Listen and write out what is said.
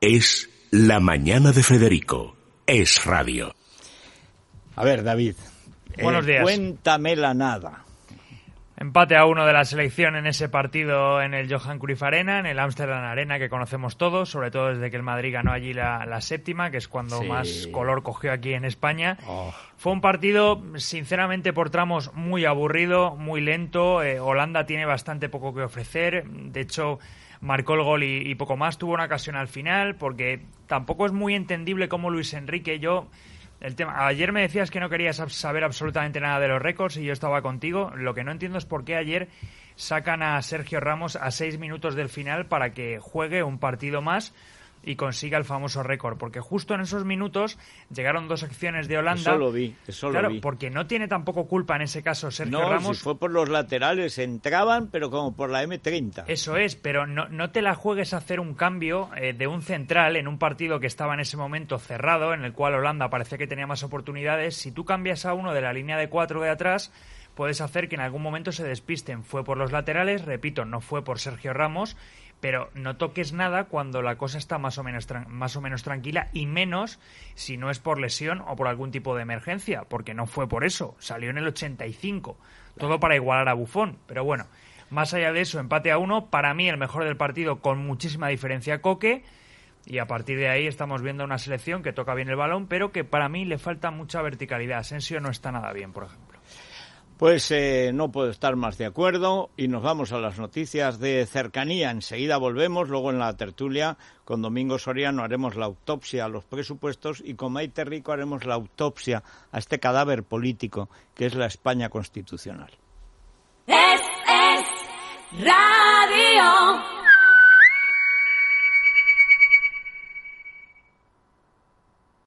Es La Mañana de Federico. Es radio. A ver, David. Buenos eh, días. Cuéntame la nada. Empate a uno de la selección en ese partido en el Johan Cruyff Arena, en el Amsterdam Arena que conocemos todos, sobre todo desde que el Madrid ganó allí la, la séptima, que es cuando Sí. más color cogió aquí en España. Oh. Fue un partido, sinceramente, por tramos muy aburrido, muy lento. Eh, Holanda tiene bastante poco que ofrecer. De hecho, marcó el gol y, y poco más. Tuvo una ocasión al final, porque tampoco es muy entendible cómo Luis Enrique, yo. El tema, ayer me decías que no querías sab- saber absolutamente nada de los récords y yo estaba contigo. Lo que no entiendo es por qué ayer sacan a Sergio Ramos a seis minutos del final para que juegue un partido más y consiga el famoso récord. Porque justo en esos minutos llegaron dos acciones de Holanda. Eso lo vi, eso lo claro, vi. porque no tiene tampoco culpa en ese caso Sergio No, Ramos. si fue por los laterales, entraban, pero como por la M30. Eso es, pero no, no te la juegues a hacer un cambio eh, de un central en un partido que estaba en ese momento cerrado, en el cual Holanda parecía que tenía más oportunidades. Si tú cambias a uno de la línea de cuatro de atrás, puedes hacer que en algún momento se despisten. Fue por los laterales, repito, no fue por Sergio Ramos, pero no toques nada cuando la cosa está más o menos más o menos tranquila y menos si no es por lesión o por algún tipo de emergencia, porque no fue por eso, salió en el 85, todo para igualar a Bufón, pero bueno, más allá de eso, empate a uno, para mí el mejor del partido con muchísima diferencia Coque. Y a partir de ahí estamos viendo una selección que toca bien el balón, pero que para mí le falta mucha verticalidad. Asensio no está nada bien, por ejemplo. Pues eh, no puedo estar más de acuerdo y nos vamos a las noticias de cercanía. Enseguida volvemos, luego en la tertulia con Domingo Soriano haremos la autopsia a los presupuestos y con Maite Rico haremos la autopsia a este cadáver político que es la España constitucional.